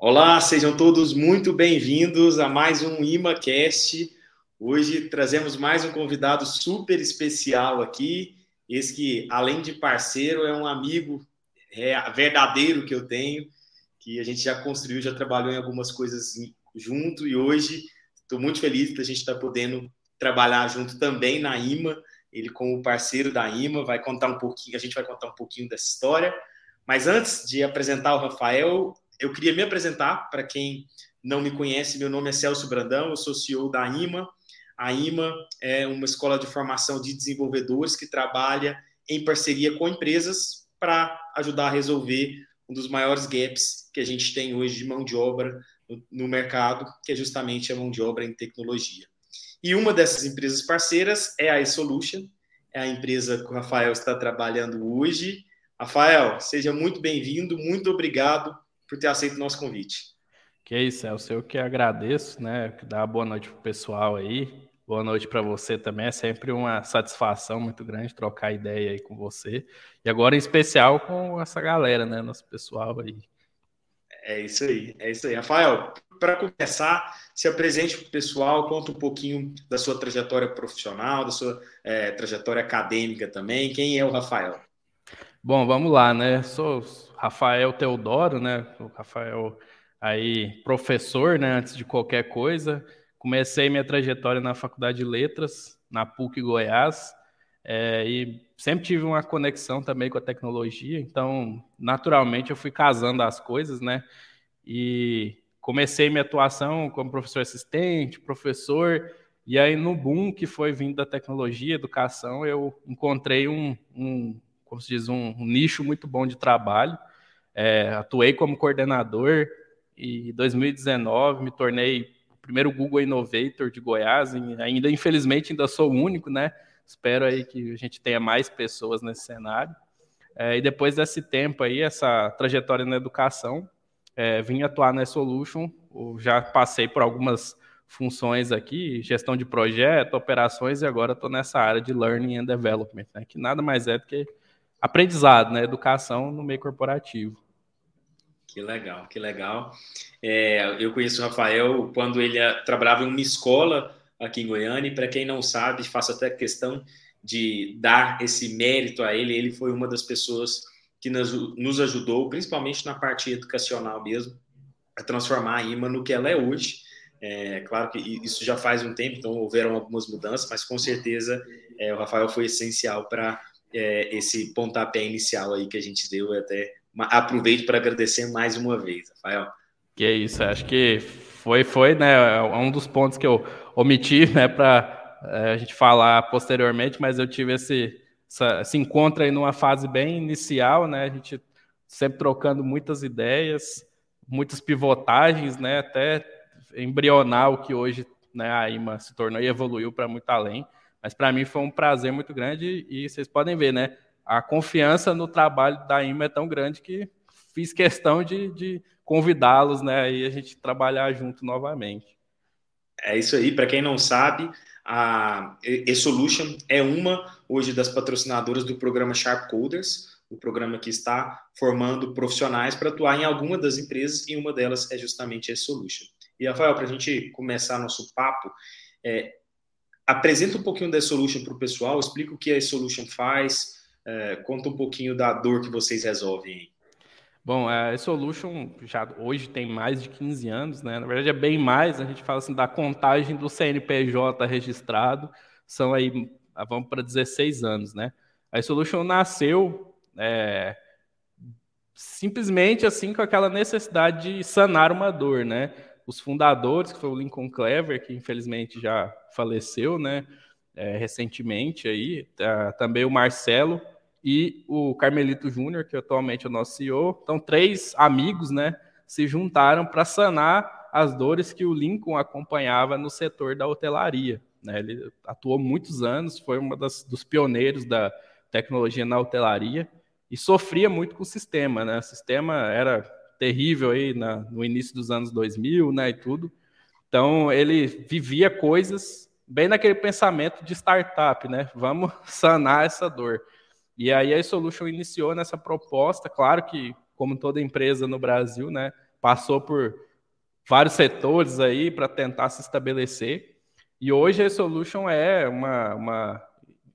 Olá, sejam todos muito bem-vindos a mais um ImaCast. Hoje trazemos mais um convidado super especial aqui. Esse que, além de parceiro, é um amigo verdadeiro que eu tenho, que a gente já construiu, já trabalhou em algumas coisas junto e hoje estou muito feliz da gente estar tá podendo trabalhar junto também na IMA. Ele, como parceiro da IMA, vai contar um pouquinho, a gente vai contar um pouquinho dessa história. Mas antes de apresentar o Rafael, eu queria me apresentar para quem não me conhece. Meu nome é Celso Brandão, eu sou CEO da IMA. A IMA é uma escola de formação de desenvolvedores que trabalha em parceria com empresas para ajudar a resolver um dos maiores gaps que a gente tem hoje de mão de obra no, mercado, que é justamente a mão de obra em tecnologia. E uma dessas empresas parceiras é a eSolution, é a empresa que o Rafael está trabalhando hoje. Rafael, seja muito bem-vindo, muito obrigado por ter aceito o nosso convite. Que é isso, Celso. Eu que agradeço, né? Dar boa noite pro pessoal aí. Boa noite para você também. É sempre uma satisfação muito grande trocar ideia aí com você. E agora, em especial, com essa galera, né? Nosso pessoal aí. É isso aí, é isso aí. Rafael, para começar, se apresente para o pessoal, conta um pouquinho da sua trajetória profissional, da sua é, trajetória acadêmica também. Quem é o Rafael? Bom, vamos lá, né? Sou Rafael Teodoro, né? O Rafael aí professor, né? Antes de qualquer coisa, comecei minha trajetória na Faculdade de Letras, na PUC Goiás, é, e sempre tive uma conexão também com a tecnologia. Então, naturalmente, eu fui casando as coisas, né? E comecei minha atuação como professor assistente, professor, e aí no boom que foi vindo da tecnologia, educação, eu encontrei um, um como se diz, um, um nicho muito bom de trabalho é, atuei como coordenador e em 2019 me tornei o primeiro Google Innovator de Goiás. ainda, infelizmente, ainda sou o único, né? Espero aí que a gente tenha mais pessoas nesse cenário. É, e depois desse tempo aí, essa trajetória na educação, é, vim atuar na Solution. Já passei por algumas funções aqui, gestão de projeto, operações, e agora estou nessa área de Learning and Development, né, que nada mais é do que aprendizado, né, educação no meio corporativo. Que legal, que legal. É, eu conheço o Rafael quando ele trabalhava em uma escola aqui em Goiânia, e para quem não sabe, faço até questão de dar esse mérito a ele. Ele foi uma das pessoas que nos, nos ajudou, principalmente na parte educacional mesmo, a transformar a IMA no que ela é hoje. É, claro que isso já faz um tempo, então houveram algumas mudanças, mas com certeza é, o Rafael foi essencial para é, esse pontapé inicial aí que a gente deu até aproveito para agradecer mais uma vez, Rafael. Que é isso, acho que foi, foi, né, é um dos pontos que eu omiti, né, para é, a gente falar posteriormente, mas eu tive esse, essa, esse encontro aí numa fase bem inicial, né, a gente sempre trocando muitas ideias, muitas pivotagens, né, até embrionar o que hoje, né, a IMA se tornou e evoluiu para muito além. Mas para mim foi um prazer muito grande e vocês podem ver, né? a confiança no trabalho da IMA é tão grande que fiz questão de, de convidá-los, né, e a gente trabalhar junto novamente. É isso aí, para quem não sabe, a eSolution é uma hoje das patrocinadoras do programa Sharp Coders, o programa que está formando profissionais para atuar em alguma das empresas, e uma delas é justamente a eSolution. E, Rafael, para a gente começar nosso papo, é, apresenta um pouquinho da eSolution para o pessoal, explica o que a eSolution faz, é, conta um pouquinho da dor que vocês resolvem Bom, a Solution já hoje tem mais de 15 anos, né? Na verdade é bem mais, a gente fala assim da contagem do CNPJ registrado, são aí, ah, vamos para 16 anos, né? A Solution nasceu é, simplesmente assim com aquela necessidade de sanar uma dor, né? Os fundadores, que foi o Lincoln Clever, que infelizmente já faleceu, né? É, recentemente aí, tá, também o Marcelo, e o Carmelito Júnior, que atualmente é o nosso CEO. Então, três amigos, né, se juntaram para sanar as dores que o Lincoln acompanhava no setor da hotelaria. Né? Ele atuou muitos anos, foi um dos pioneiros da tecnologia na hotelaria e sofria muito com o sistema, né? O sistema era terrível aí na, no início dos anos 2000, né, e tudo. Então, ele vivia coisas bem naquele pensamento de startup, né? Vamos sanar essa dor. E aí a Solution iniciou nessa proposta, claro que como toda empresa no Brasil, né, Passou por vários setores aí para tentar se estabelecer. E hoje a Solution é uma, uma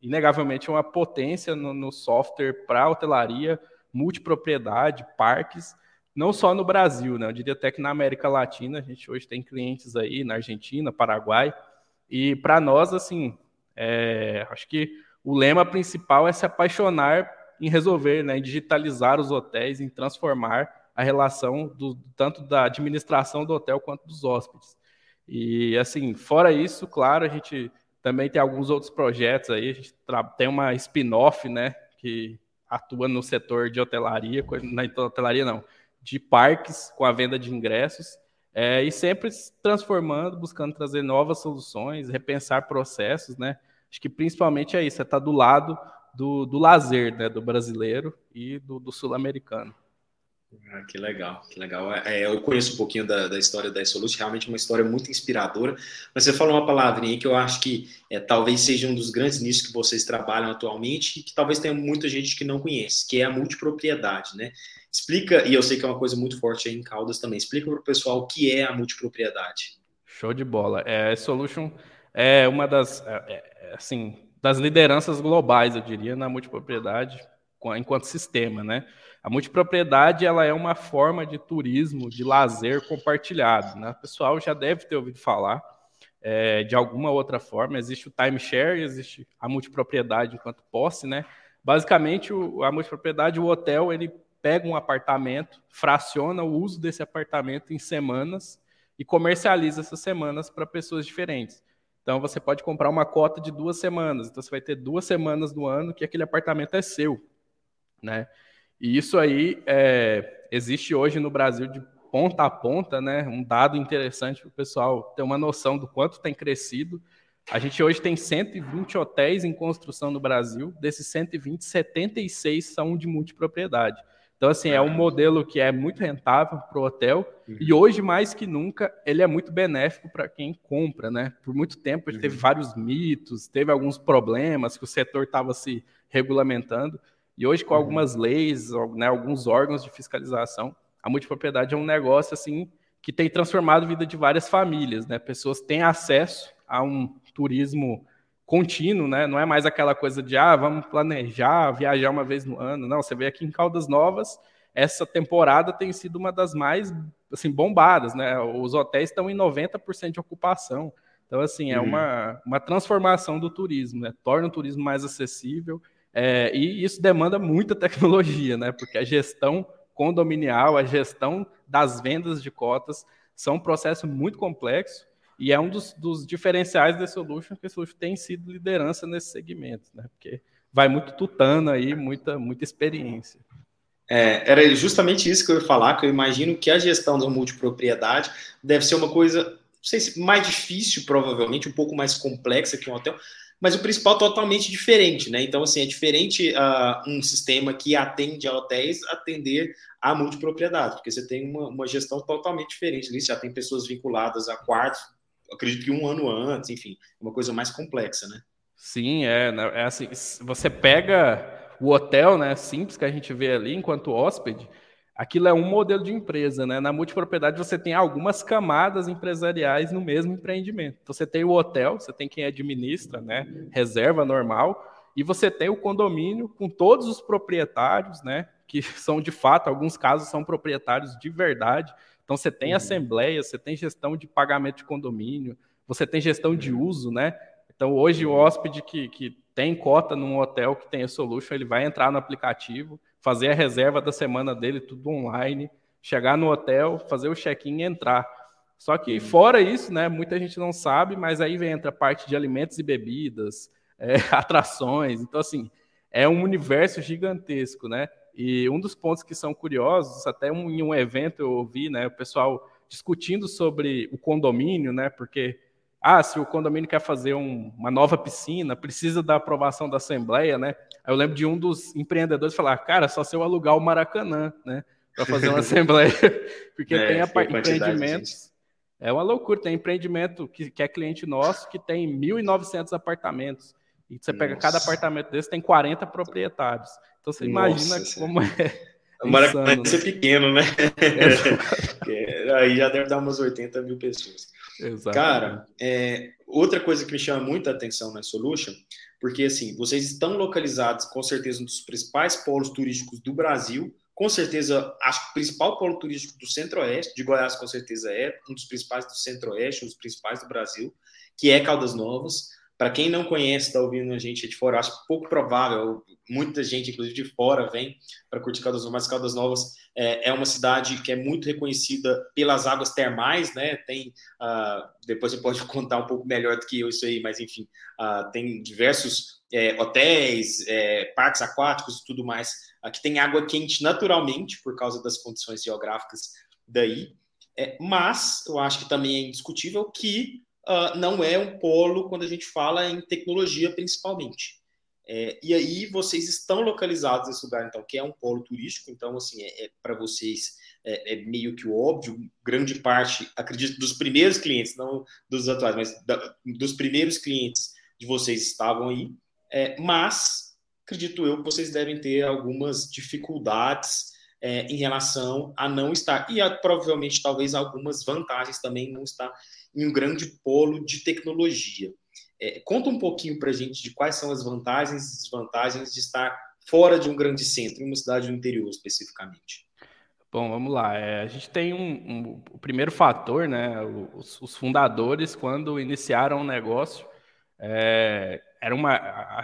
inegavelmente uma potência no, no software para hotelaria, multipropriedade, parques, não só no Brasil, né? Eu diria até que na América Latina a gente hoje tem clientes aí na Argentina, Paraguai, e para nós assim, é, acho que o lema principal é se apaixonar em resolver, né, em digitalizar os hotéis, em transformar a relação do, tanto da administração do hotel quanto dos hóspedes. E assim, fora isso, claro, a gente também tem alguns outros projetos aí, a gente tem uma spin-off, né, que atua no setor de hotelaria, na hotelaria não, de parques com a venda de ingressos, é, e sempre se transformando, buscando trazer novas soluções, repensar processos, né? Acho que principalmente é isso, é estar tá do lado do, do lazer, né, do brasileiro e do, do sul-americano. Ah, que legal, que legal. É, é, eu conheço um pouquinho da, da história da Isolute, realmente uma história muito inspiradora. Mas você falou uma palavrinha que eu acho que é, talvez seja um dos grandes nichos que vocês trabalham atualmente e que talvez tenha muita gente que não conhece, que é a multipropriedade, né? Explica, e eu sei que é uma coisa muito forte aí em Caldas também, explica para o pessoal o que é a multipropriedade. Show de bola. É, a Solution é uma das, é, é, assim, das lideranças globais, eu diria, na multipropriedade enquanto sistema, né? A multipropriedade ela é uma forma de turismo, de lazer compartilhado. Né? O pessoal já deve ter ouvido falar é, de alguma outra forma. Existe o timeshare, existe a multipropriedade enquanto posse, né? Basicamente, o, a multipropriedade, o hotel, ele pega um apartamento, fraciona o uso desse apartamento em semanas e comercializa essas semanas para pessoas diferentes. Então, você pode comprar uma cota de duas semanas. Então, você vai ter duas semanas no ano que aquele apartamento é seu, né? E isso aí é, existe hoje no Brasil de ponta a ponta, né? Um dado interessante para o pessoal ter uma noção do quanto tem crescido. A gente hoje tem 120 hotéis em construção no Brasil, desses 120, 76 são de multipropriedade. Então, assim, é um modelo que é muito rentável para o hotel uhum. e hoje, mais que nunca, ele é muito benéfico para quem compra, né? Por muito tempo ele uhum. teve vários mitos, teve alguns problemas que o setor estava se regulamentando. E hoje, com uhum. algumas leis, né, alguns órgãos de fiscalização, a multipropriedade é um negócio assim que tem transformado a vida de várias famílias, né? Pessoas têm acesso a um turismo contínuo, né? Não é mais aquela coisa de ah, vamos planejar, viajar uma vez no ano. Não, você vê aqui em Caldas Novas, essa temporada tem sido uma das mais assim bombadas, né? Os hotéis estão em 90% de ocupação. Então, assim, é uhum. uma, uma transformação do turismo, né? Torna o turismo mais acessível, é, e isso demanda muita tecnologia, né? Porque a gestão condominial, a gestão das vendas de cotas são um processo muito complexo e é um dos, dos diferenciais da Solution, que a Solution tem sido liderança nesse segmento, né? Porque vai muito tutano aí, muita, muita experiência. É, era justamente isso que eu ia falar, que eu imagino que a gestão da multipropriedade deve ser uma coisa, não sei se mais difícil, provavelmente, um pouco mais complexa que um hotel, mas o principal totalmente diferente, né? Então, assim, é diferente uh, um sistema que atende a hotéis atender a multipropriedade, porque você tem uma, uma gestão totalmente diferente ali, já tem pessoas vinculadas a quartos, acredito que um ano antes, enfim, uma coisa mais complexa, né? Sim, é, né? é assim, você pega o hotel, né, simples que a gente vê ali enquanto hóspede, aquilo é um modelo de empresa, né? Na multipropriedade você tem algumas camadas empresariais no mesmo empreendimento. Então, você tem o hotel, você tem quem administra, né? Reserva normal, e você tem o condomínio com todos os proprietários, né? Que são de fato, alguns casos são proprietários de verdade. Então você tem uhum. assembleia, você tem gestão de pagamento de condomínio, você tem gestão de uso, né? Então hoje o hóspede que, que tem cota num hotel que tem a Solution, ele vai entrar no aplicativo, fazer a reserva da semana dele, tudo online, chegar no hotel, fazer o check-in e entrar. Só que fora isso, né, muita gente não sabe, mas aí vem entra a parte de alimentos e bebidas, é, atrações. Então, assim, é um universo gigantesco, né? E um dos pontos que são curiosos, até um, em um evento eu ouvi, né, o pessoal discutindo sobre o condomínio, né, porque ah, se o condomínio quer fazer um, uma nova piscina, precisa da aprovação da Assembleia, né? Aí eu lembro de um dos empreendedores falar, cara, só se eu alugar o Maracanã, né? Para fazer uma Assembleia. Porque é, tem a, empreendimentos. É uma loucura, tem empreendimento que, que é cliente nosso que tem 1.900 apartamentos. E você Nossa. pega cada apartamento desse, tem 40 proprietários. Então você Nossa, imagina como é. Maracanã né? ser pequeno, né? Aí já deve dar umas 80 mil pessoas. Exatamente. Cara, é, outra coisa que me chama muita atenção na Solution, porque assim, vocês estão localizados com certeza um dos principais polos turísticos do Brasil, com certeza, acho que o principal polo turístico do Centro-Oeste, de Goiás com certeza é um dos principais do Centro-Oeste, um dos principais do Brasil, que é Caldas Novas. Para quem não conhece, está ouvindo a gente de fora, acho pouco provável, muita gente, inclusive de fora, vem para curtir Caldas Novas, Caldas Novas é, é, uma cidade que é muito reconhecida pelas águas termais, né? Tem, uh, depois você pode contar um pouco melhor do que eu isso aí, mas enfim, uh, tem diversos é, hotéis, é, parques aquáticos e tudo mais, uh, que tem água quente naturalmente, por causa das condições geográficas daí. É, mas eu acho que também é indiscutível que uh, não é um polo quando a gente fala em tecnologia, principalmente. É, e aí vocês estão localizados nesse lugar, então, que é um polo turístico, então, assim, é, é para vocês é, é, meio que óbvio, grande parte, acredito, dos primeiros clientes, não dos atuais, mas da, dos primeiros clientes de vocês estavam aí, é, mas acredito eu que vocês devem ter algumas dificuldades é, em relação a não estar, e a, provavelmente talvez algumas vantagens também não estar em um grande polo de tecnologia. É, conta um pouquinho para a gente de quais são as vantagens e desvantagens de estar fora de um grande centro, em uma cidade do interior especificamente. Bom, vamos lá. É, a gente tem um, um, o primeiro fator, né? Os, os, fundadores, quando iniciaram o negócio, é, era uma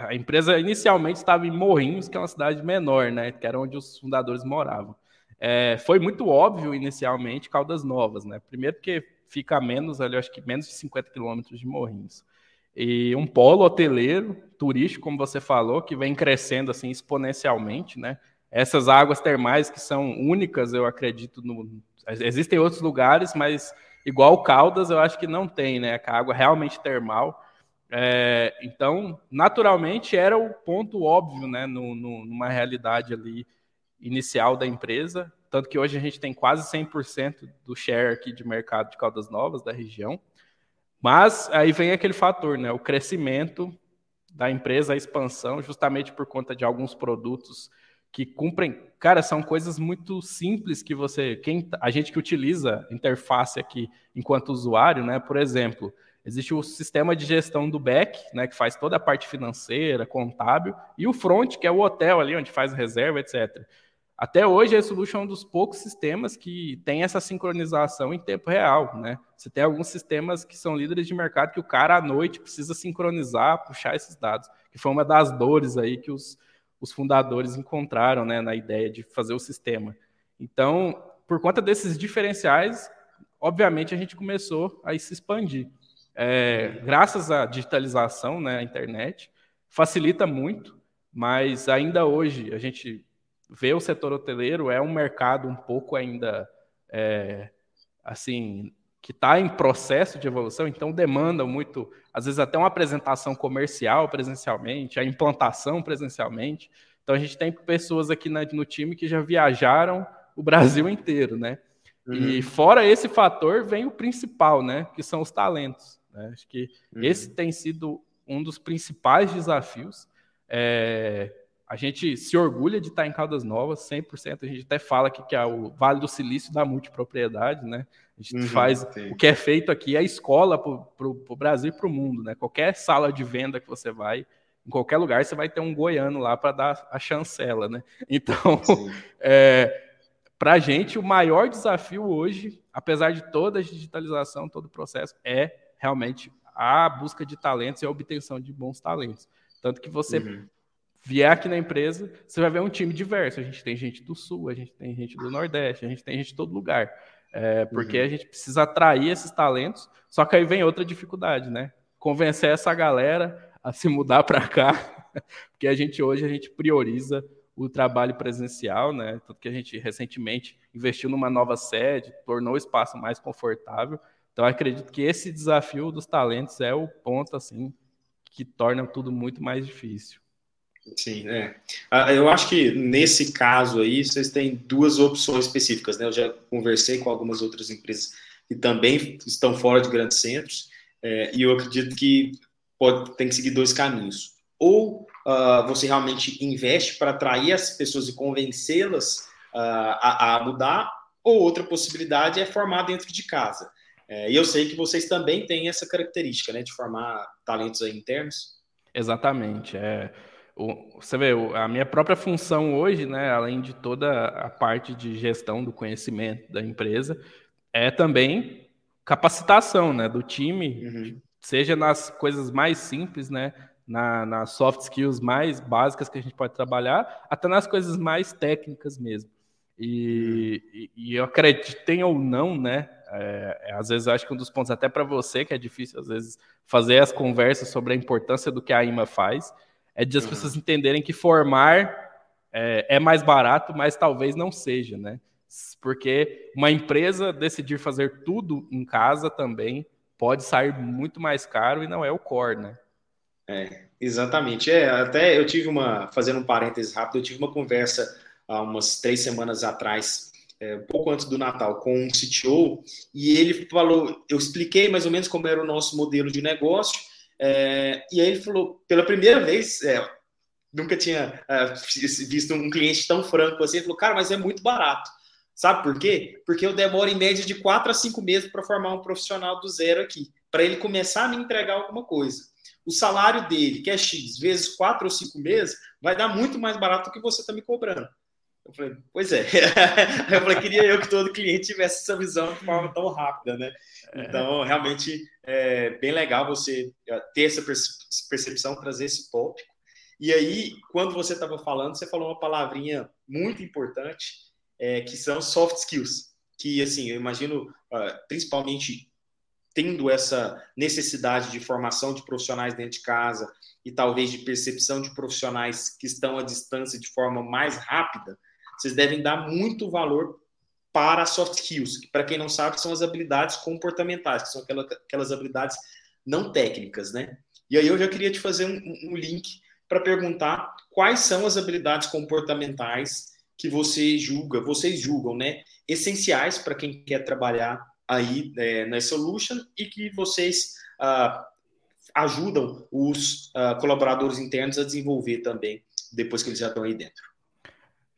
a empresa inicialmente estava em Morrinhos, que é uma cidade menor, né? Que era onde os fundadores moravam. É, foi muito óbvio inicialmente Caldas Novas, né? Primeiro porque fica a menos, ali, acho que menos de 50 quilômetros de Morrinhos. E um polo hoteleiro, turístico, como você falou, que vem crescendo assim exponencialmente, né? Essas águas termais que são únicas, eu acredito, no... existem outros lugares, mas igual Caldas, eu acho que não tem, né? A água realmente termal. É, então, naturalmente, era o ponto óbvio, né? No, no, numa realidade ali inicial da empresa, tanto que hoje a gente tem quase 100% do share aqui de mercado de Caldas Novas da região. Mas aí vem aquele fator, né? O crescimento da empresa, a expansão, justamente por conta de alguns produtos que cumprem, cara, são coisas muito simples que você, quem a gente que utiliza interface aqui enquanto usuário, né? Por exemplo, existe o sistema de gestão do back, né, que faz toda a parte financeira, contábil, e o front, que é o hotel ali onde faz reserva, etc. Até hoje, a Solution é um dos poucos sistemas que tem essa sincronização em tempo real, né? Você tem alguns sistemas que são líderes de mercado que o cara à noite precisa sincronizar, puxar esses dados, que foi uma das dores aí que os, os fundadores encontraram, né, na ideia de fazer o sistema. Então, por conta desses diferenciais, obviamente a gente começou a se expandir. É, graças à digitalização, né, a internet, facilita muito, mas ainda hoje a gente ver o setor hoteleiro é um mercado um pouco ainda é, assim que está em processo de evolução, então demanda muito, às vezes até uma apresentação comercial presencialmente, a implantação presencialmente. Então a gente tem pessoas aqui no time que já viajaram o Brasil inteiro, né? Uhum. E fora esse fator vem o principal, né? Que são os talentos. Né? Acho que uhum. esse tem sido um dos principais desafios. É, a gente se orgulha de estar em Caldas Novas, 100%. A gente até fala aqui que é o Vale do Silício da multipropriedade, né? A gente uhum, faz sim. o que é feito aqui é escola para o Brasil e para o mundo, né? Qualquer sala de venda que você vai, em qualquer lugar, você vai ter um goiano lá para dar a chancela, né? Então, é, para a gente, o maior desafio hoje, apesar de toda a digitalização, todo o processo, é realmente a busca de talentos e a obtenção de bons talentos. Tanto que você uhum vier aqui na empresa, você vai ver um time diverso. A gente tem gente do Sul, a gente tem gente do Nordeste, a gente tem gente de todo lugar. É, porque uhum. a gente precisa atrair esses talentos. Só que aí vem outra dificuldade, né? Convencer essa galera a se mudar para cá, porque a gente hoje a gente prioriza o trabalho presencial, né? Tanto que a gente recentemente investiu numa nova sede, tornou o espaço mais confortável. Então acredito que esse desafio dos talentos é o ponto assim que torna tudo muito mais difícil. Sim, é. Ah, eu acho que nesse caso aí vocês têm duas opções específicas, né? Eu já conversei com algumas outras empresas que também estão fora de grandes centros é, e eu acredito que pode, tem que seguir dois caminhos. Ou uh, você realmente investe para atrair as pessoas e convencê-las a, a, mudar, ou outra possibilidade é formar dentro de casa. É, e eu sei que vocês também têm essa característica, né, de formar talentos internos. Exatamente. É, você vê, a minha própria função hoje, né, além de toda a parte de gestão do conhecimento da empresa, é também capacitação, né, do time, uhum. seja nas coisas mais simples, né, na, nas soft skills mais básicas que a gente pode trabalhar, até nas coisas mais técnicas mesmo. E, uhum. e, e eu acreditem ou não, né, é, é, às vezes eu acho que um dos pontos até para você que é difícil às vezes fazer as conversas sobre a importância do que a IMA faz, é de as uhum. pessoas entenderem que formar é, é mais barato, mas talvez não seja, né? Porque uma empresa decidir fazer tudo em casa também pode sair muito mais caro e não é o core, né? É, exatamente. É, até eu tive uma, fazendo um parênteses rápido, eu tive uma conversa há umas três semanas atrás, é, pouco antes do Natal, com um CTO, e ele falou, eu expliquei mais ou menos como era o nosso modelo de negócio, é, e aí ele falou, pela primeira vez, é, nunca tinha é, visto um cliente tão franco assim, ele falou, cara, mas é muito barato. Sabe por quê? Porque eu demoro em média de quatro a cinco meses para formar um profissional do zero aqui, para ele começar a me entregar alguma coisa. O salário dele, que é X, vezes quatro ou cinco meses, vai dar muito mais barato do que você está me cobrando. Eu falei, pois é. eu falei, queria eu que todo cliente tivesse essa visão de forma tão rápida, né? É. Então, realmente, é bem legal você é, ter essa percepção, trazer esse tópico. E aí, quando você estava falando, você falou uma palavrinha muito importante, é, que são soft skills, que assim, eu imagino, uh, principalmente tendo essa necessidade de formação de profissionais dentro de casa e talvez de percepção de profissionais que estão à distância de forma mais rápida, vocês devem dar muito valor para soft skills, que para quem não sabe são as habilidades comportamentais, que são aquelas, aquelas habilidades não técnicas, né? E aí eu já queria te fazer um, um link para perguntar quais são as habilidades comportamentais que você julga, vocês julgam, né, essenciais para quem quer trabalhar aí é, na Solution e que vocês ah, ajudam os ah, colaboradores internos a desenvolver também depois que eles já estão aí dentro.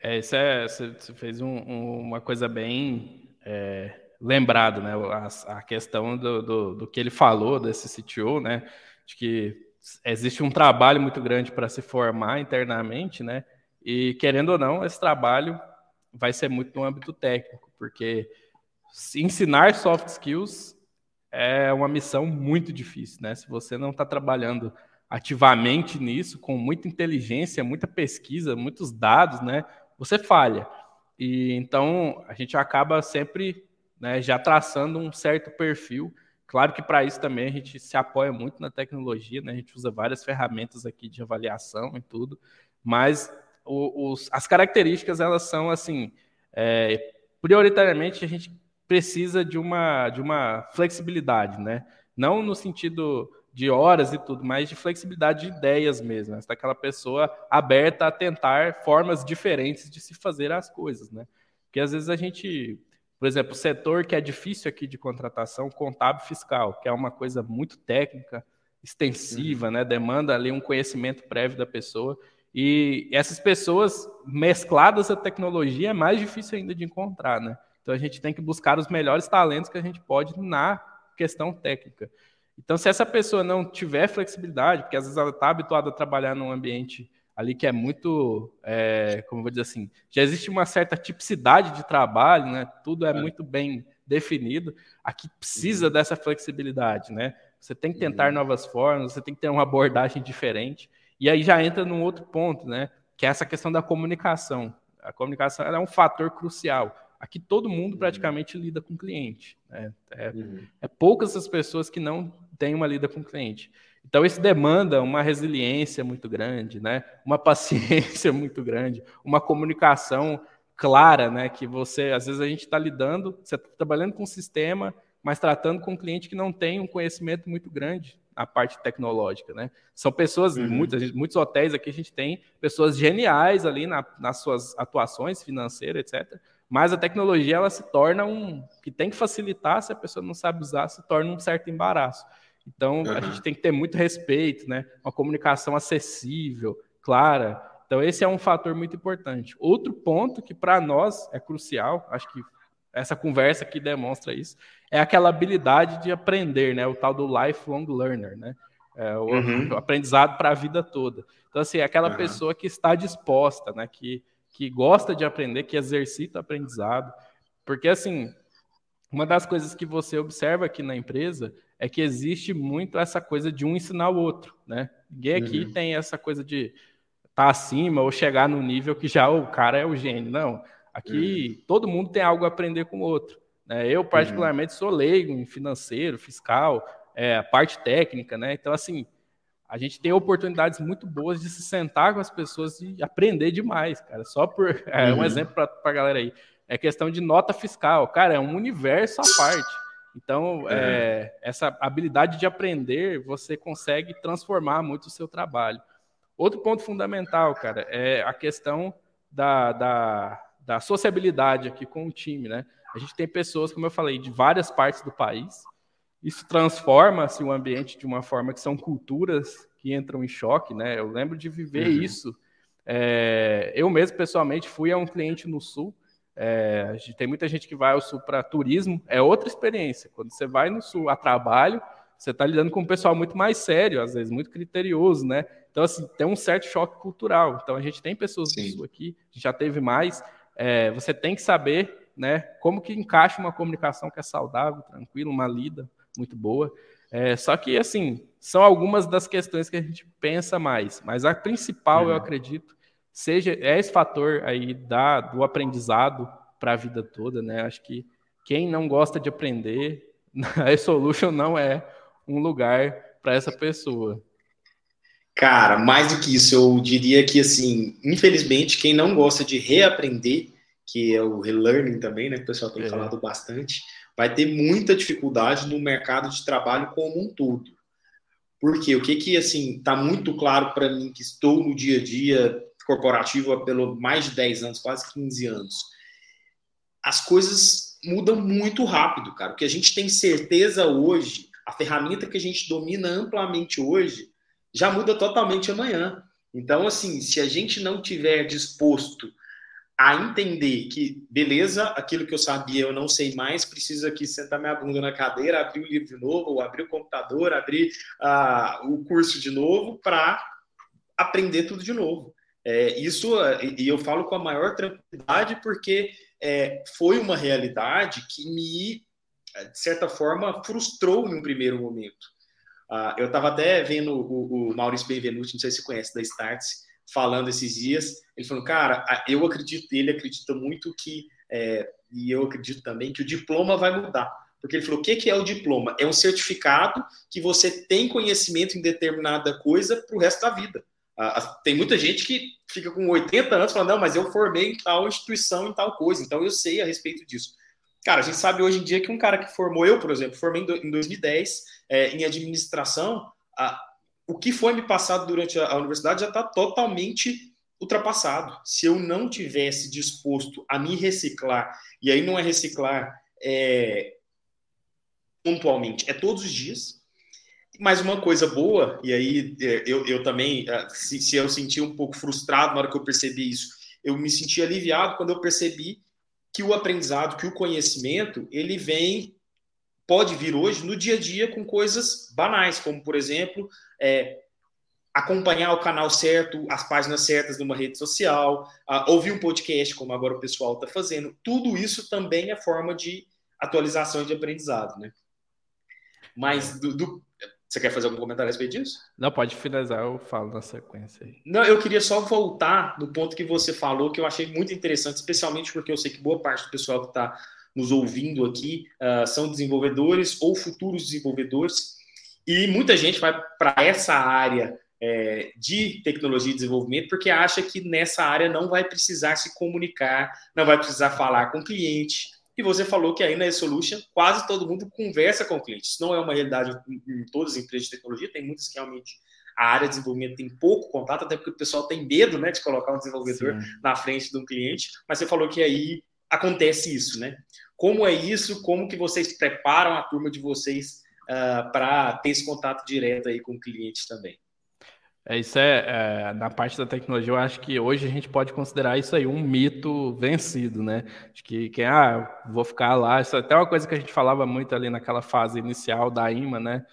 É, isso é, você fez um, um, uma coisa bem é, lembrado, né? A, a questão do, do, do, que ele falou desse CTO, né? De que existe um trabalho muito grande para se formar internamente, né? E, querendo ou não, esse trabalho vai ser muito no âmbito técnico, porque ensinar soft skills é uma missão muito difícil, né? Se você não está trabalhando ativamente nisso, com muita inteligência, muita pesquisa, muitos dados, né? Você falha. E então a gente acaba sempre né, já traçando um certo perfil. Claro que para isso também a gente se apoia muito na tecnologia, né? A gente usa várias ferramentas aqui de avaliação e tudo, mas os, as características elas são assim, é, prioritariamente a gente precisa de uma de uma flexibilidade, né? Não no sentido de horas e tudo, mas de flexibilidade de ideias mesmo. Essa aquela pessoa aberta a tentar formas diferentes de se fazer as coisas, né? Porque às vezes a gente, por exemplo, o setor que é difícil aqui de contratação, contábil fiscal, que é uma coisa muito técnica, extensiva, uhum. né? Demanda ali um conhecimento prévio da pessoa. E essas pessoas mescladas à tecnologia é mais difícil ainda de encontrar, né? Então a gente tem que buscar os melhores talentos que a gente pode na questão técnica. Então, se essa pessoa não tiver flexibilidade, porque às vezes ela está habituada a trabalhar num ambiente ali que é muito, é, como eu vou dizer assim, já existe uma certa tipicidade de trabalho, né? Tudo é, é. muito bem definido. Aqui precisa uhum. dessa flexibilidade, né? Você tem que tentar uhum. novas formas, você tem que ter uma abordagem diferente. E aí já entra num outro ponto, né? Que é essa questão da comunicação. A comunicação é um fator crucial. Aqui todo mundo uhum. praticamente uhum. lida com cliente. Né? É, uhum. é, poucas as pessoas que não têm uma lida com cliente. Então isso demanda uma resiliência muito grande, né? Uma paciência muito grande, uma comunicação clara, né? Que você, às vezes a gente está lidando, você está trabalhando com um sistema, mas tratando com um cliente que não tem um conhecimento muito grande a parte tecnológica, né? São pessoas, uhum. muitas, muitos hotéis aqui a gente tem pessoas geniais ali na, nas suas atuações financeiras, etc. Mas a tecnologia ela se torna um que tem que facilitar, se a pessoa não sabe usar, se torna um certo embaraço. Então uhum. a gente tem que ter muito respeito, né? Uma comunicação acessível, clara. Então, esse é um fator muito importante. Outro ponto que para nós é crucial, acho que essa conversa aqui demonstra isso, é aquela habilidade de aprender, né? O tal do lifelong learner, né? É, o, uhum. aprendizado para a vida toda. Então, assim, é aquela uhum. pessoa que está disposta, né? Que, que gosta de aprender, que exercita o aprendizado. Porque, assim, uma das coisas que você observa aqui na empresa é que existe muito essa coisa de um ensinar o outro, né? Ninguém aqui uhum. tem essa coisa de estar tá acima ou chegar no nível que já o cara é o gênio. Não. Aqui uhum. todo mundo tem algo a aprender com o outro. Né? Eu, particularmente, uhum. sou leigo em financeiro, fiscal, é, parte técnica, né? Então, assim, a gente tem oportunidades muito boas de se sentar com as pessoas e aprender demais, cara. Só por é, um uhum. exemplo para a galera aí. É questão de nota fiscal. Cara, é um universo à parte. Então, é. É, essa habilidade de aprender, você consegue transformar muito o seu trabalho. Outro ponto fundamental, cara, é a questão da, da, da sociabilidade aqui com o time, né? A gente tem pessoas, como eu falei, de várias partes do país. Isso transforma assim, o ambiente de uma forma que são culturas que entram em choque, né? Eu lembro de viver uhum. isso. É, eu mesmo, pessoalmente, fui a um cliente no Sul é, tem muita gente que vai ao sul para turismo, é outra experiência. Quando você vai no sul a trabalho, você está lidando com um pessoal muito mais sério, às vezes muito criterioso, né? Então, assim, tem um certo choque cultural. Então, a gente tem pessoas Sim. do sul aqui, já teve mais. É, você tem que saber, né, como que encaixa uma comunicação que é saudável, tranquila, uma lida muito boa. É, só que, assim, são algumas das questões que a gente pensa mais. Mas a principal, uhum. eu acredito, seja é esse fator aí da, do aprendizado para a vida toda, né? Acho que quem não gosta de aprender, a Solution não é um lugar para essa pessoa. Cara, mais do que isso, eu diria que assim, infelizmente, quem não gosta de reaprender, que é o relearning também, né? Que o pessoal tem é. falado bastante, vai ter muita dificuldade no mercado de trabalho como um todo. Porque o que que assim está muito claro para mim que estou no dia a dia corporativo há pelo mais de 10 anos, quase 15 anos. As coisas mudam muito rápido, cara. O que a gente tem certeza hoje, a ferramenta que a gente domina amplamente hoje, já muda totalmente amanhã. Então, assim, se a gente não tiver disposto a entender que, beleza, aquilo que eu sabia eu não sei mais, preciso aqui sentar minha bunda na cadeira, abrir o livro de novo, abrir o computador, abrir uh, o curso de novo para aprender tudo de novo. É, isso, e eu falo com a maior tranquilidade, porque é, foi uma realidade que me, de certa forma, frustrou em um primeiro momento. Ah, eu estava até vendo o, o Maurício Benvenuti, não sei se conhece, da Starts, falando esses dias. Ele falou, cara, eu acredito, ele acredita muito que, é, e eu acredito também, que o diploma vai mudar. Porque ele falou: o que, que é o diploma? É um certificado que você tem conhecimento em determinada coisa para o resto da vida. Tem muita gente que fica com 80 anos falando, não, mas eu formei em tal instituição, em tal coisa, então eu sei a respeito disso. Cara, a gente sabe hoje em dia que um cara que formou, eu, por exemplo, formei em 2010 é, em administração, a, o que foi me passado durante a, universidade já está totalmente ultrapassado. Se eu não tivesse disposto a me reciclar, e aí não é reciclar é, pontualmente, é todos os dias, mas uma coisa boa, e aí é, eu, eu também, é, se, se eu senti um pouco frustrado na hora que eu percebi isso, eu me senti aliviado quando eu percebi que o aprendizado, que o conhecimento, ele vem, pode vir hoje no dia a dia com coisas banais, como, por exemplo, é, acompanhar o canal certo, as páginas certas numa rede social, ouvir um podcast, como agora o pessoal está fazendo. Tudo isso também é forma de atualização e de aprendizado, né? Mas do, do você quer fazer algum comentário a respeito disso? Não, pode finalizar, eu falo na sequência aí. Não, eu queria só voltar no ponto que você falou, que eu achei muito interessante, especialmente porque eu sei que boa parte do pessoal que está nos ouvindo aqui uh, são desenvolvedores ou futuros desenvolvedores, e muita gente vai para essa área é, de tecnologia e desenvolvimento porque acha que nessa área não vai precisar se comunicar, não vai precisar falar com o cliente, e você falou que aí na E-Solution quase todo mundo conversa com o cliente. Isso não é uma realidade em todas as empresas de tecnologia, tem muitas que realmente a área de desenvolvimento tem pouco contato, até porque o pessoal tem medo né, de colocar um desenvolvedor Sim. na frente de um cliente, mas você falou que aí acontece isso, né? Como é isso? Como que vocês preparam a turma de vocês uh, ah, para ter esse contato direto aí com o cliente também? É, isso é, é, na parte da tecnologia, eu acho que hoje a gente pode considerar isso aí um mito vencido, né? De que, que ah, vou ficar lá. Isso é até uma coisa que a gente falava muito ali naquela fase inicial da IMA, né?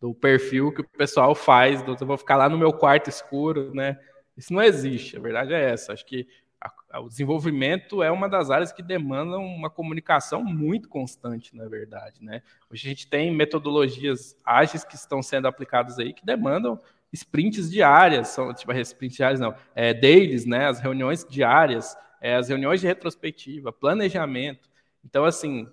Do perfil que o pessoal faz, do eu vou ficar lá no meu quarto escuro, né? Isso não existe, a verdade é essa. Acho que a, o desenvolvimento é uma das áreas que demandam uma comunicação muito constante, na verdade, né? Hoje a gente tem metodologias ágeis que estão sendo aplicadas aí que demandam sprints diárias, são tipo sprints diárias não, é, dailies, né, as reuniões diárias, é, as reuniões de retrospectiva, planejamento. Então, assim,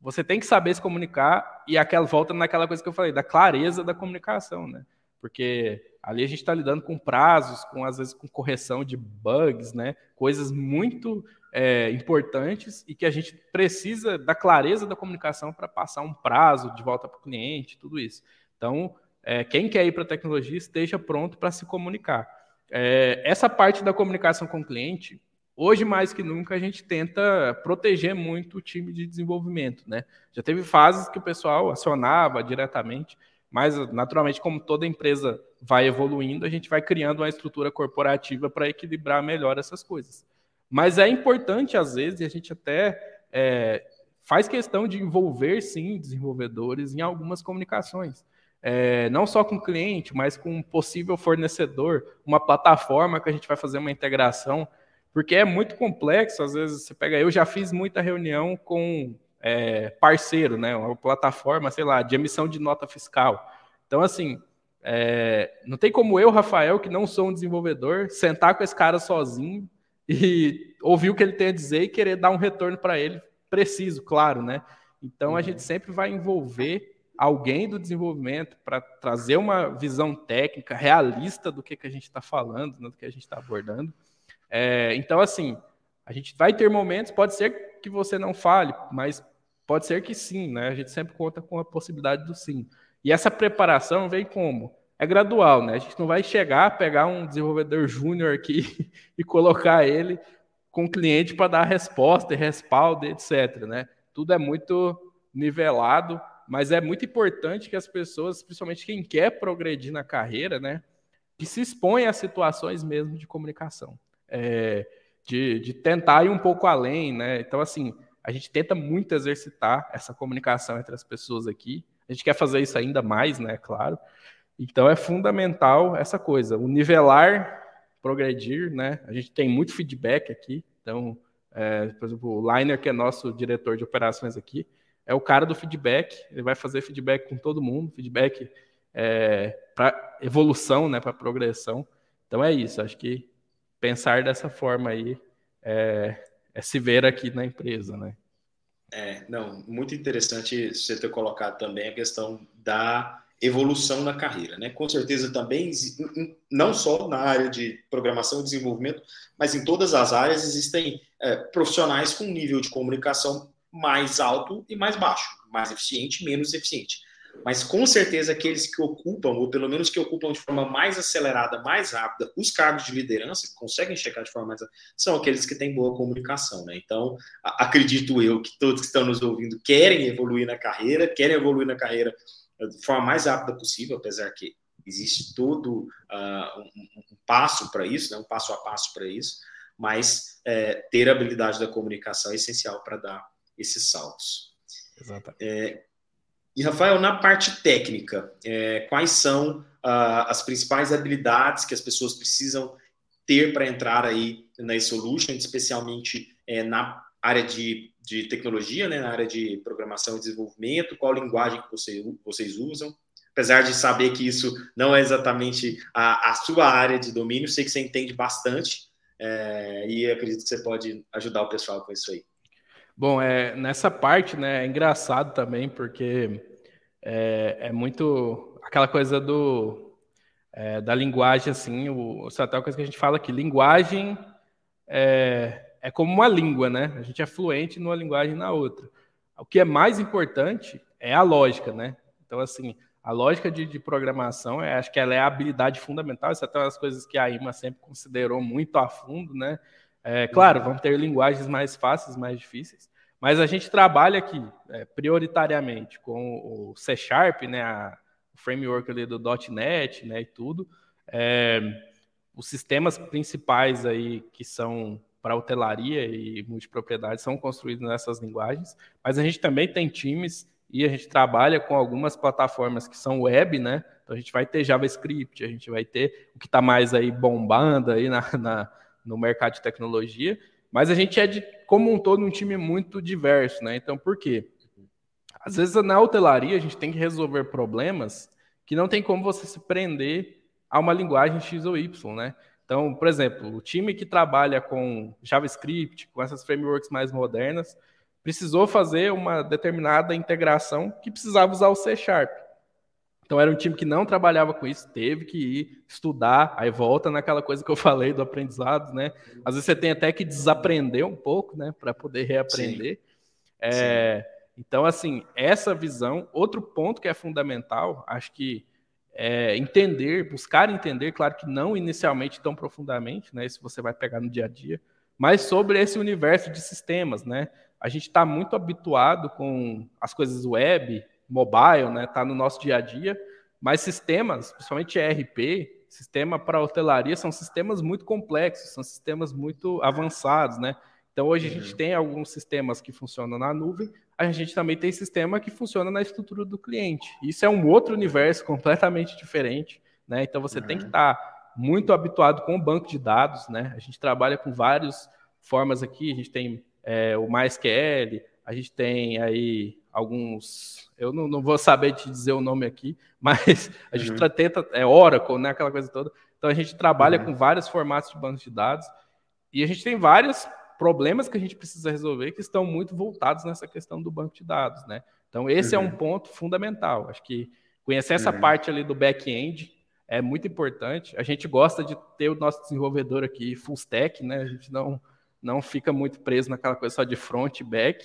você tem que saber se comunicar e aquela volta naquela coisa que eu falei, da clareza da comunicação, né? Porque ali a gente está lidando com prazos, com às vezes com correção de bugs, né? Coisas muito é, importantes e que a gente precisa da clareza da comunicação para passar um prazo de volta para o cliente, tudo isso. Então, é, quem quer ir para a tecnologia esteja pronto para se comunicar. É, essa parte da comunicação com o cliente, hoje mais que nunca, a gente tenta proteger muito o time de desenvolvimento. Né? Já teve fases que o pessoal acionava diretamente, mas naturalmente, como toda empresa vai evoluindo, a gente vai criando uma estrutura corporativa para equilibrar melhor essas coisas. Mas é importante, às vezes, e a gente até é, faz questão de envolver, sim, desenvolvedores em algumas comunicações é, não só com o cliente, mas com um possível fornecedor, uma plataforma que a gente vai fazer uma integração, porque é muito complexo. Às vezes você pega, eu já fiz muita reunião com é, parceiro, né, uma plataforma, sei lá, de emissão de nota fiscal. Então, assim, é, não tem como eu, Rafael, que não sou um desenvolvedor, sentar com esse cara sozinho e ouvir o que ele tem a dizer e querer dar um retorno para ele preciso, claro, né? Então a uhum. gente sempre vai envolver alguém do desenvolvimento para trazer uma visão técnica realista do que, que a gente está falando, né, do que a gente está abordando. É, então, assim, a gente vai ter momentos, pode ser que você não fale, mas pode ser que sim, né? A gente sempre conta com a possibilidade do sim. E essa preparação vem como? É gradual, né? A gente não vai chegar, pegar um desenvolvedor júnior aqui e colocar ele com o cliente para dar resposta e respaldo, etc. Né? Tudo é muito nivelado mas é muito importante que as pessoas, principalmente quem quer progredir na carreira, né, que se exponha a situações mesmo de comunicação, é, de, de tentar ir um pouco além, né? Então, assim, a gente tenta muito exercitar essa comunicação entre as pessoas aqui. A gente quer fazer isso ainda mais, né? Claro. Então, é fundamental essa coisa, o nivelar, progredir, né? A gente tem muito feedback aqui. Então, é, por exemplo, o Liner, que é nosso diretor de operações aqui, é o cara do feedback, ele vai fazer feedback com todo mundo, feedback é, para evolução, né, para progressão. Então é isso, acho que pensar dessa forma aí é, é se ver aqui na empresa, né? É, não, muito interessante você ter colocado também a questão da evolução na carreira, né? Com certeza também, não só na área de programação e desenvolvimento, mas em todas as áreas existem é, profissionais com nível de comunicação mais alto e mais baixo, mais eficiente, menos eficiente. Mas com certeza aqueles que ocupam, ou pelo menos que ocupam de forma mais acelerada, mais rápida, os cargos de liderança, que conseguem chegar de forma mais são aqueles que têm boa comunicação, né? Então, acredito eu que todos que estão nos ouvindo querem evoluir na carreira, querem evoluir na carreira de forma mais rápida possível, apesar que existe todo uh, um, um, passo para isso, né? um passo a passo para isso, mas é, ter a habilidade da comunicação é essencial para dar esses saltos. Exatamente. É, e, Rafael, na parte técnica, é, quais são ah, as principais habilidades que as pessoas precisam ter para entrar aí na eSolution, especialmente é, na área de, de tecnologia, né, na área de programação e desenvolvimento, qual linguagem que você, vocês usam? Apesar de saber que isso não é exatamente a, a sua área de domínio, sei que você entende bastante é, e acredito que você pode ajudar o pessoal com isso aí. Bom, é, nessa parte, né, é engraçado também, porque é, é muito aquela coisa do é, da linguagem, assim, o, o até coisa que a gente fala aqui, linguagem é, é como uma língua, né? A gente é fluente numa linguagem e na outra. O que é mais importante é a lógica, né? Então, assim, a lógica de, de programação, é, acho que ela é a habilidade fundamental, isso é até uma das coisas que a IMA sempre considerou muito a fundo, né? É, claro, vão ter linguagens mais fáceis, mais difíceis, mas a gente trabalha aqui é, prioritariamente com o C Sharp, né, a, o framework ali do .NET, né, e tudo. é, os sistemas principais aí que são para hotelaria e multipropriedade são construídos nessas linguagens, mas a gente também tem times e a gente trabalha com algumas plataformas que são web, né? Então a gente vai ter JavaScript, a gente vai ter o que está mais aí bombando aí na, na, no mercado de tecnologia, mas a gente é de, como um todo um time muito diverso, né? Então por quê? Às vezes na hotelaria a gente tem que resolver problemas que não tem como você se prender a uma linguagem X ou Y, né? Então, por exemplo, o time que trabalha com JavaScript, com essas frameworks mais modernas, precisou fazer uma determinada integração que precisava usar o C Sharp. Então era um time que não trabalhava com isso, teve que ir estudar, aí volta naquela coisa que eu falei do aprendizado, né? Às vezes você tem até que desaprender um pouco, né, para poder reaprender. Sim. É, Sim. Então, assim, essa visão, outro ponto que é fundamental, acho que é, entender, buscar entender, claro que não inicialmente tão profundamente, né? Isso você vai pegar no dia a dia, mas sobre esse universo de sistemas, né? A gente está muito habituado com as coisas web, mobile, né? Está no nosso dia a dia, mas sistemas, principalmente ERP, sistema para hotelaria, são sistemas muito complexos, são sistemas muito avançados, né? Então hoje uhum. a gente tem alguns sistemas que funcionam na nuvem, a gente também tem sistema que funciona na estrutura do cliente. Isso é um outro universo completamente diferente, né? Então você uhum. tem que estar tá muito habituado com o banco de dados, né? A gente trabalha com várias formas aqui, a gente tem é, o MySQL, a gente tem aí alguns, eu não, não, vou saber te dizer o nome aqui, mas a gente uhum. tenta, é Oracle, né? Aquela coisa toda. Então a gente trabalha uhum. com vários formatos de bancos de dados e a gente tem várias problemas que a gente precisa resolver que estão muito voltados nessa questão do banco de dados, né? Então, esse uhum. é um uhum. ponto fundamental. Acho que conhecer essa uhum. parte ali do back-end é muito importante. A gente gosta de ter o nosso desenvolvedor aqui full stack, né? A gente não, não fica muito preso naquela coisa só de front e back.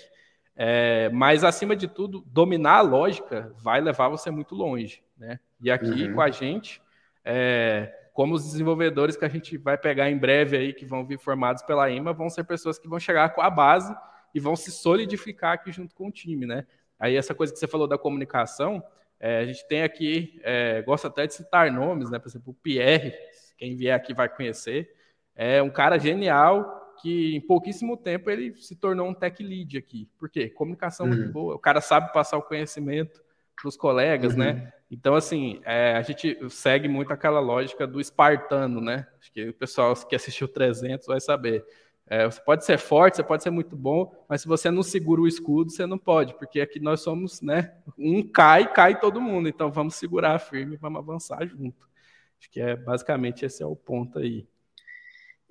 É, mas, acima de tudo, dominar a lógica vai levar você muito longe, né? E aqui uhum. com a gente, é, como os desenvolvedores que a gente vai pegar em breve aí, que vão vir formados pela IMA, vão ser pessoas que vão chegar com a base e vão se solidificar aqui junto com o time, né? Aí essa coisa que você falou da comunicação, é, a gente tem aqui, é, gosto até de citar nomes, né? Por exemplo, o Pierre, quem vier aqui vai conhecer, é um cara genial que em pouquíssimo tempo ele se tornou um tech lead aqui. Por quê? Comunicação uhum. muito boa, o cara sabe passar o conhecimento para os colegas, né? uhum. né? Então, assim, é, a gente segue muito aquela lógica do espartano, né? Acho que o pessoal que assistiu 300 vai saber. É, você pode ser forte, você pode ser muito bom, mas se você não segura o escudo, você não pode, porque aqui nós somos, né? Um cai, cai todo mundo. Então, vamos segurar firme, vamos avançar junto. Acho que é basicamente esse é o ponto aí.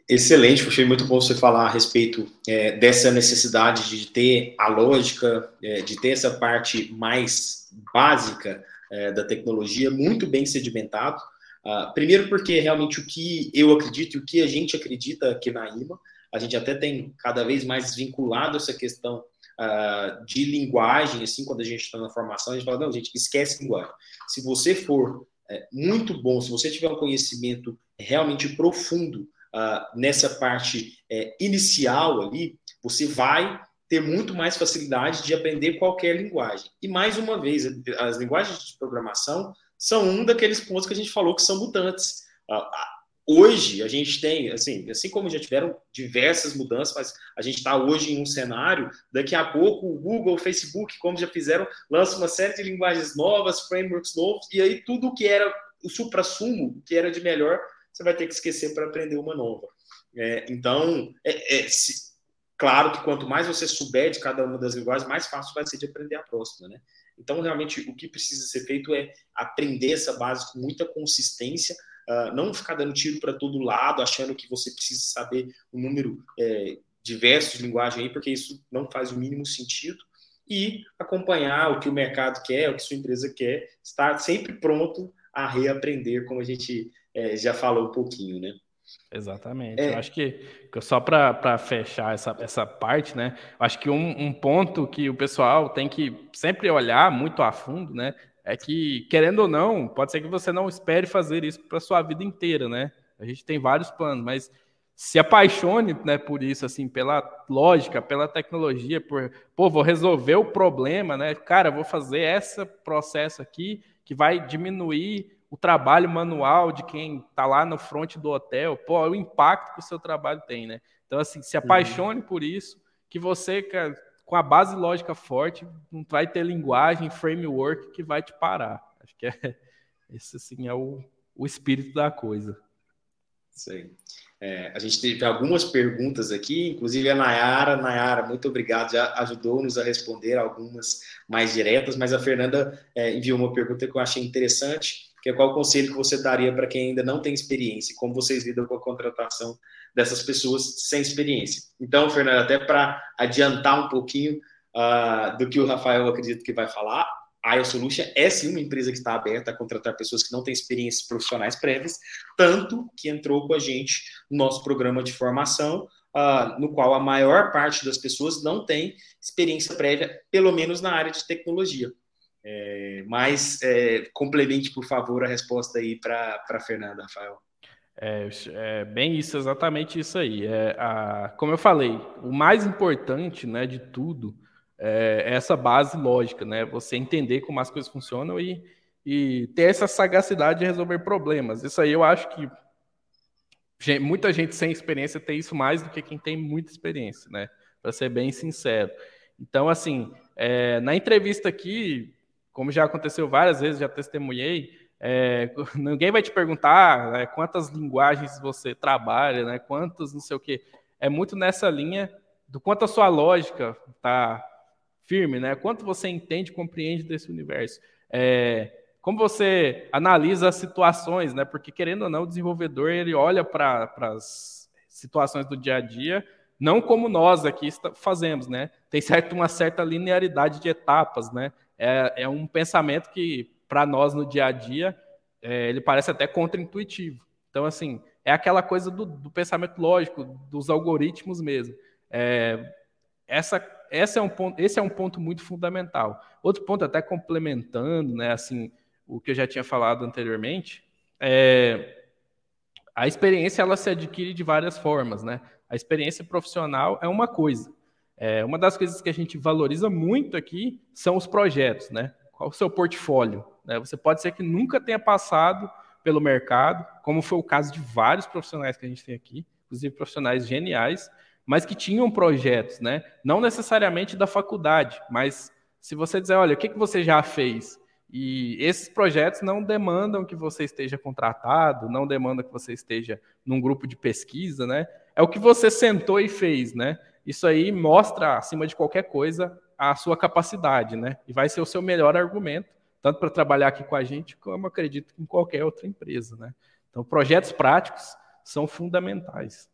Excelente, achei muito bom você falar a respeito é, dessa necessidade de ter a lógica, é, de ter essa parte mais básica é, da tecnologia muito bem sedimentado. Uh, primeiro porque realmente o que eu acredito e o que a gente acredita aqui na IMA, a gente até tem cada vez mais vinculado essa questão uh, de linguagem, assim, quando a gente está na formação, a gente fala, não, gente, esquece linguagem. Se você for é, muito bom, se você tiver um conhecimento realmente profundo uh, nessa parte é, inicial ali, você vai ter muito mais facilidade de aprender qualquer linguagem. E mais uma vez, as linguagens de programação são um daqueles pontos que a gente falou que são mutantes. Hoje a gente tem, assim, assim como já tiveram diversas mudanças, mas a gente está hoje em um cenário, daqui a pouco o Google, o Facebook, como já fizeram, lança uma série de linguagens novas, frameworks novos, e aí tudo que era o supra-sumo, que era de melhor, você vai ter que esquecer para aprender uma nova. É, então, é, é, se, Claro que quanto mais você souber de cada uma das linguagens, mais fácil vai ser de aprender a próxima, né? Então, realmente, o que precisa ser feito é aprender essa base com muita consistência, uh, não ficar dando tiro para todo lado, achando que você precisa saber um número é, diverso de linguagem aí, porque isso não faz o mínimo sentido. E acompanhar o que o mercado quer, o que sua empresa quer, estar sempre pronto a reaprender, como a gente é, já falou um pouquinho, né? Exatamente. É. Eu acho que, só para fechar essa, essa parte, né? Acho que um, um, ponto que o pessoal tem que sempre olhar muito a fundo, né? É que, querendo ou não, pode ser que você não espere fazer isso para sua vida inteira, né? A gente tem vários planos, mas se apaixone né, por isso, assim, pela lógica, pela tecnologia, por, pô, vou resolver o problema, né? Cara, vou fazer esse processo aqui que vai diminuir o trabalho manual de quem está lá no front do hotel, pô, o impacto que o seu trabalho tem, né? Então, assim, se apaixone uhum. por isso, que você, com a base lógica forte, não vai ter linguagem, framework que vai te parar. Acho que é, esse, assim, é o, o espírito da coisa. Aí. É, a gente teve algumas perguntas aqui, inclusive a Nayara. Nayara, muito obrigado, já ajudou-nos a responder algumas mais diretas, mas a Fernanda é, enviou uma pergunta que eu achei interessante, que é qual conselho que você daria para quem ainda não tem experiência, como vocês lidam com a contratação dessas pessoas sem experiência. Então, Fernanda, até para adiantar um pouquinho uh, do que o Rafael acredito que vai falar, a iSolution é sim uma empresa que está aberta a contratar pessoas que não têm experiências profissionais prévias, tanto que entrou com a gente no nosso programa de formação, uh, no qual a maior parte das pessoas não tem experiência prévia, pelo menos na área de tecnologia. É, mas é, complemente, por favor, a resposta aí para Fernanda, Rafael. É, é, bem isso, exatamente isso aí. É, a, como eu falei, o mais importante né, de tudo é, essa base lógica, né? Você entender como as coisas funcionam e, e ter essa sagacidade de resolver problemas. Isso aí eu acho que muita gente sem experiência tem isso mais do que quem tem muita experiência, né? Para ser bem sincero. Então, assim, é, na entrevista aqui, como já aconteceu várias vezes, já testemunhei, é, ninguém vai te perguntar né, quantas linguagens você trabalha, né, quantos não sei o quê. É muito nessa linha do quanto a sua lógica está firme, né? Quanto você entende, compreende desse universo? É, como você analisa as situações, né? Porque querendo ou não, o desenvolvedor ele olha para as situações do dia a dia, não como nós aqui fazemos, né? Tem certo, uma certa linearidade de etapas, né? É, é um pensamento que para nós no dia a dia é, ele parece até contraintuitivo. Então, assim, é aquela coisa do, do pensamento lógico, dos algoritmos mesmo. É, essa esse é um ponto, esse é um ponto muito fundamental. Outro ponto, até complementando, né, assim, o que eu já tinha falado anteriormente, é a experiência ela se adquire de várias formas, né? A experiência profissional é uma coisa. É, uma das coisas que a gente valoriza muito aqui são os projetos, né? Qual o seu portfólio? Né? Você pode ser que nunca tenha passado pelo mercado, como foi o caso de vários profissionais que a gente tem aqui, inclusive profissionais geniais, mas que tinham projetos, né? Não necessariamente da faculdade, mas se você dizer, olha, o que, que você já fez? E esses projetos não demandam que você esteja contratado, não demandam que você esteja num grupo de pesquisa, né? É o que você sentou e fez, né? Isso aí mostra, acima de qualquer coisa, a sua capacidade, né? E vai ser o seu melhor argumento, tanto para trabalhar aqui com a gente, como acredito em qualquer outra empresa, né? Então, projetos práticos são fundamentais.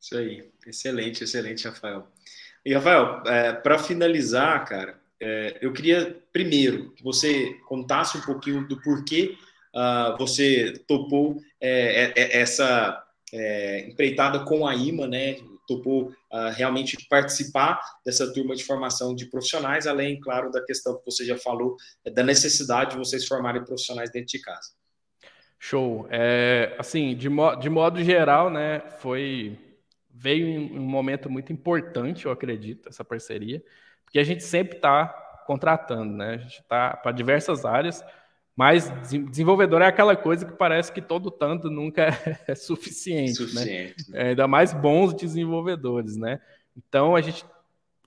Isso aí. Excelente, excelente, Rafael. E, Rafael, é, para finalizar, cara, é, eu queria primeiro que você contasse um pouquinho do porquê uh, você topou é, é, é essa é, empreitada com a IMA, né? Topou uh, realmente participar dessa turma de formação de profissionais, além, claro, da questão que você já falou, da necessidade de vocês formarem profissionais dentro de casa. Show. É, assim, de, mo de modo geral, né, foi veio um momento muito importante, eu acredito, essa parceria, porque a gente sempre está contratando, né? A gente está para diversas áreas, mas desenvolvedor é aquela coisa que parece que todo tanto nunca é suficiente, né? suficiente. né? É, ainda mais bons desenvolvedores, né? Então a gente,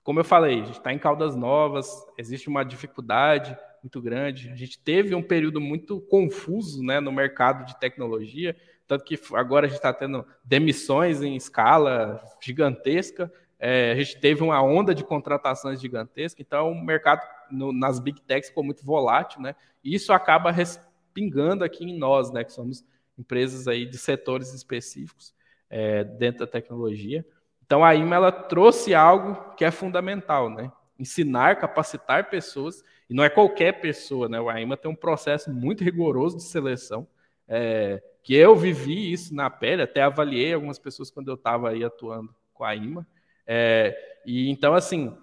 como eu falei, a gente está em Caldas Novas, existe uma dificuldade muito grande. A gente teve um período muito confuso, né, no mercado de tecnologia tanto que agora a gente está tendo demissões em escala gigantesca. É, a gente teve uma onda de contratações gigantesca, então o mercado no, nas big techs ficou muito volátil, né? E isso acaba respingando aqui em nós, né? Que somos empresas aí de setores específicos é, dentro da tecnologia. Então a IMA ela trouxe algo que é fundamental, né? Ensinar, capacitar pessoas, e não é qualquer pessoa, né? A IMA tem um processo muito rigoroso de seleção. É, que eu vivi isso na pele, até avaliei algumas pessoas quando eu estava aí atuando com a IMA. É, e então, assim,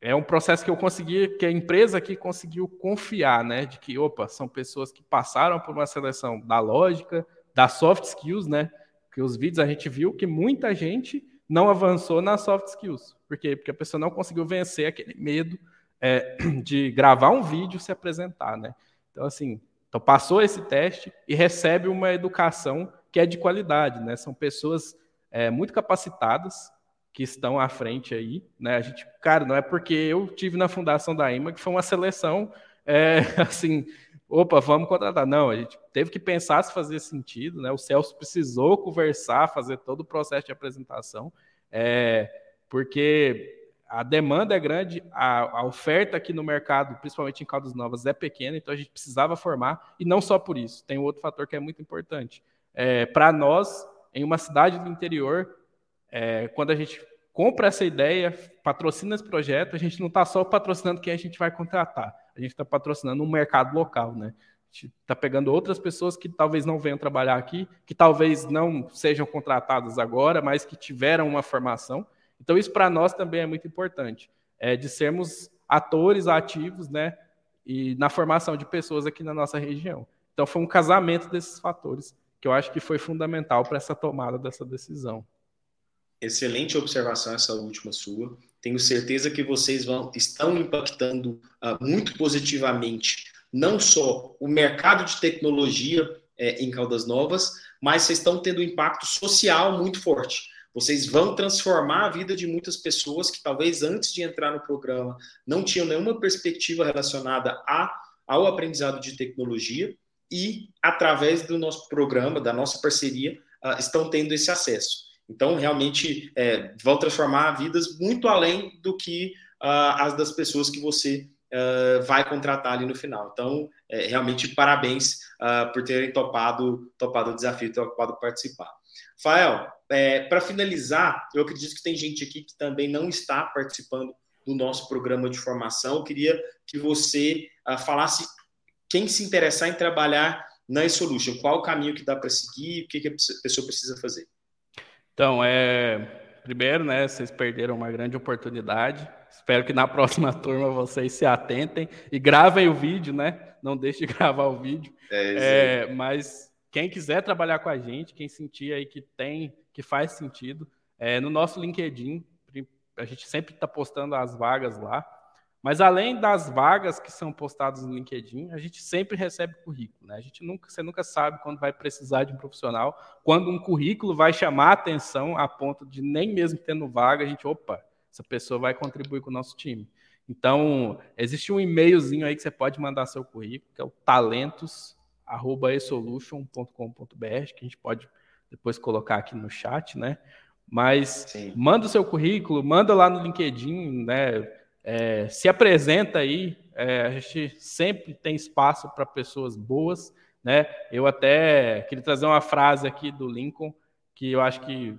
é um processo que eu consegui, que a empresa aqui conseguiu confiar, né? De que, opa, são pessoas que passaram por uma seleção da lógica, da soft skills, né? Que os vídeos a gente viu que muita gente não avançou nas soft skills. Por quê? Porque a pessoa não conseguiu vencer aquele medo é, de gravar um vídeo se apresentar, né? Então, assim, Então, passou esse teste e recebe uma educação que é de qualidade, né? São pessoas é, muito capacitadas que estão à frente aí, né? A gente, cara, não é porque eu tive na fundação da IMA que foi uma seleção é, assim, opa, vamos contratar. Não, a gente teve que pensar se fazia sentido, né? O Celso precisou conversar, fazer todo o processo de apresentação, é, porque a demanda é grande, a, a, oferta aqui no mercado, principalmente em Caldas Novas, é pequena, então a gente precisava formar, e não só por isso, tem outro fator que é muito importante. É, Para nós, em uma cidade do interior, é, quando a gente compra essa ideia, patrocina esse projeto, a gente não está só patrocinando quem a gente vai contratar, a gente está patrocinando um mercado local, né? A gente está pegando outras pessoas que talvez não venham trabalhar aqui, que talvez não sejam contratadas agora, mas que tiveram uma formação, então, isso para nós também é muito importante, é de sermos atores ativos, né? E na formação de pessoas aqui na nossa região. Então, foi um casamento desses fatores que eu acho que foi fundamental para essa tomada dessa decisão. Excelente observação essa última sua. Tenho certeza que vocês vão, estão impactando uh, muito positivamente não só o mercado de tecnologia é, em Caldas Novas, mas vocês estão tendo um impacto social muito forte. Vocês vão transformar a vida de muitas pessoas que talvez antes de entrar no programa não tinham nenhuma perspectiva relacionada a, ao aprendizado de tecnologia e, através do nosso programa, da nossa parceria, uh, estão tendo esse acesso. Então, realmente, é, vão transformar vidas muito além do que uh, as das pessoas que você uh, vai contratar ali no final. Então, é, realmente, parabéns por terem topado, topado o desafio, topado participar. Fael, é, para finalizar, eu acredito que tem gente aqui que também não está participando do nosso programa de formação. Eu queria que você uh, falasse quem se interessar em trabalhar na eSolution, qual o caminho que dá para seguir, o que, que a pessoa precisa fazer. Então, é, primeiro, né, vocês perderam uma grande oportunidade. Espero que na próxima turma vocês se atentem e gravem o vídeo, né? Não deixe de gravar o vídeo. É, é, mas quem quiser trabalhar com a gente, quem sentir aí que tem, que faz sentido, é, no nosso LinkedIn, a gente sempre está postando as vagas lá. Mas além das vagas que são postadas no LinkedIn, a gente sempre recebe currículo. Né? A gente nunca, você nunca sabe quando vai precisar de um profissional, quando um currículo vai chamar a atenção a ponto de nem mesmo tendo vaga, a gente, opa, essa pessoa vai contribuir com o nosso time. Então, existe um e-mailzinho aí que você pode mandar seu currículo, que é o talentos arroba esolution.com.br, que a gente pode depois colocar aqui no chat, né? Mas Sim. manda o seu currículo, manda lá no LinkedIn, né? É, se apresenta aí. É, a gente sempre tem espaço para pessoas boas, né? Eu até queria trazer uma frase aqui do Lincoln que eu acho que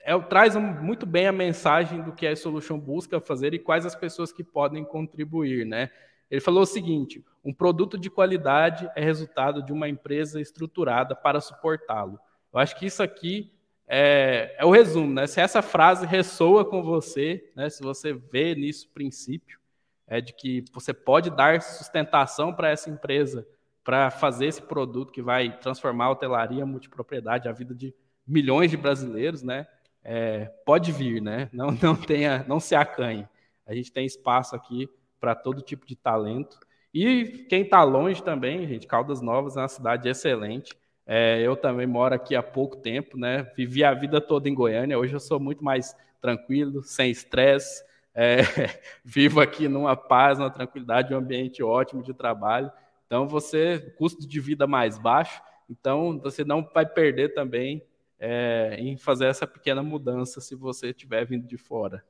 é, traz muito bem a mensagem do que a Solution busca fazer e quais as pessoas que podem contribuir, né? Ele falou o seguinte: um produto de qualidade é resultado de uma empresa estruturada para suportá-lo. Eu acho que isso aqui é, é, o resumo, né? Se essa frase ressoa com você, né? Se você vê nisso princípio, é de que você pode dar sustentação para essa empresa para fazer esse produto que vai transformar a hotelaria, a multipropriedade, a vida de milhões de brasileiros, né? É, pode vir, né? Não, não tenha, não se acanhe. A gente tem espaço aqui para todo tipo de talento. E quem está longe também, gente, Caldas Novas é uma cidade excelente. É, eu também moro aqui há pouco tempo, né? Vivi a vida toda em Goiânia. Hoje eu sou muito mais tranquilo, sem estresse. É, vivo aqui numa paz, numa tranquilidade, um ambiente ótimo de trabalho. Então você custo de vida mais baixo. Então você não vai perder também é, em fazer essa pequena mudança se você estiver vindo de fora.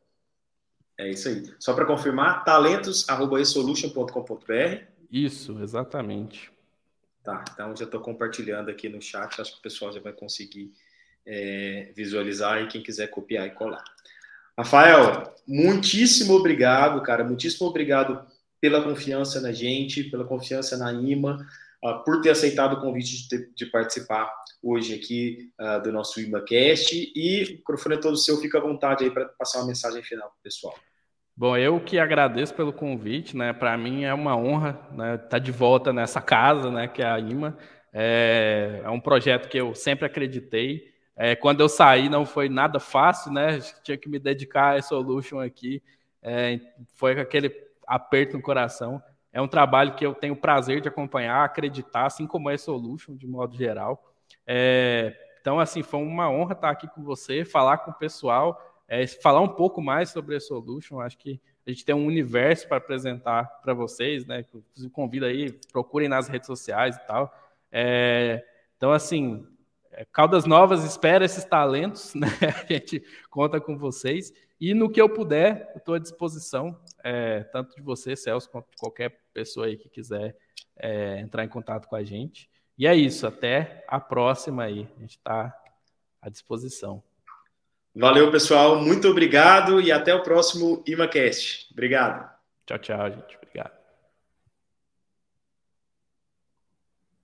É isso aí. Só para confirmar, talentos.esolution.com.br. Isso, exatamente. Tá, então já estou compartilhando aqui no chat, acho que o pessoal já vai conseguir é, visualizar e quem quiser copiar e colar. Rafael, muitíssimo obrigado, cara, muitíssimo obrigado pela confiança na gente, pela confiança na IMA, uh, por ter aceitado o convite de, de participar hoje aqui uh, do nosso IMAcast. E o microfone é todo seu, fica à vontade aí para passar uma mensagem final para pessoal. Bom, eu que agradeço pelo convite, né? Para mim é uma honra né, estar tá de volta nessa casa, né? Que é a IMA. É, é um projeto que eu sempre acreditei. É, quando eu saí não foi nada fácil, né? Tinha que me dedicar a Solution aqui. É, foi aquele aperto no coração. é um trabalho que eu tenho o prazer de acompanhar, acreditar, assim como é Solution, de modo geral. É, então, assim, foi uma honra estar aqui com você, falar com o pessoal, é, falar um pouco mais sobre a Solution. Acho que a gente tem um universo para apresentar para vocês, né? Convido aí, procurem nas redes sociais e tal. É, então, assim, é, Caldas Novas espera esses talentos, né? A gente conta com vocês. E no que eu puder, estou à disposição, é, tanto de você, Celso, quanto de qualquer pessoa aí que quiser é, entrar em contato com a gente. E é isso, até a próxima aí. A gente está à disposição. Valeu, pessoal. Muito obrigado e até o próximo ImaCast. Obrigado. Tchau, tchau, gente. Obrigado.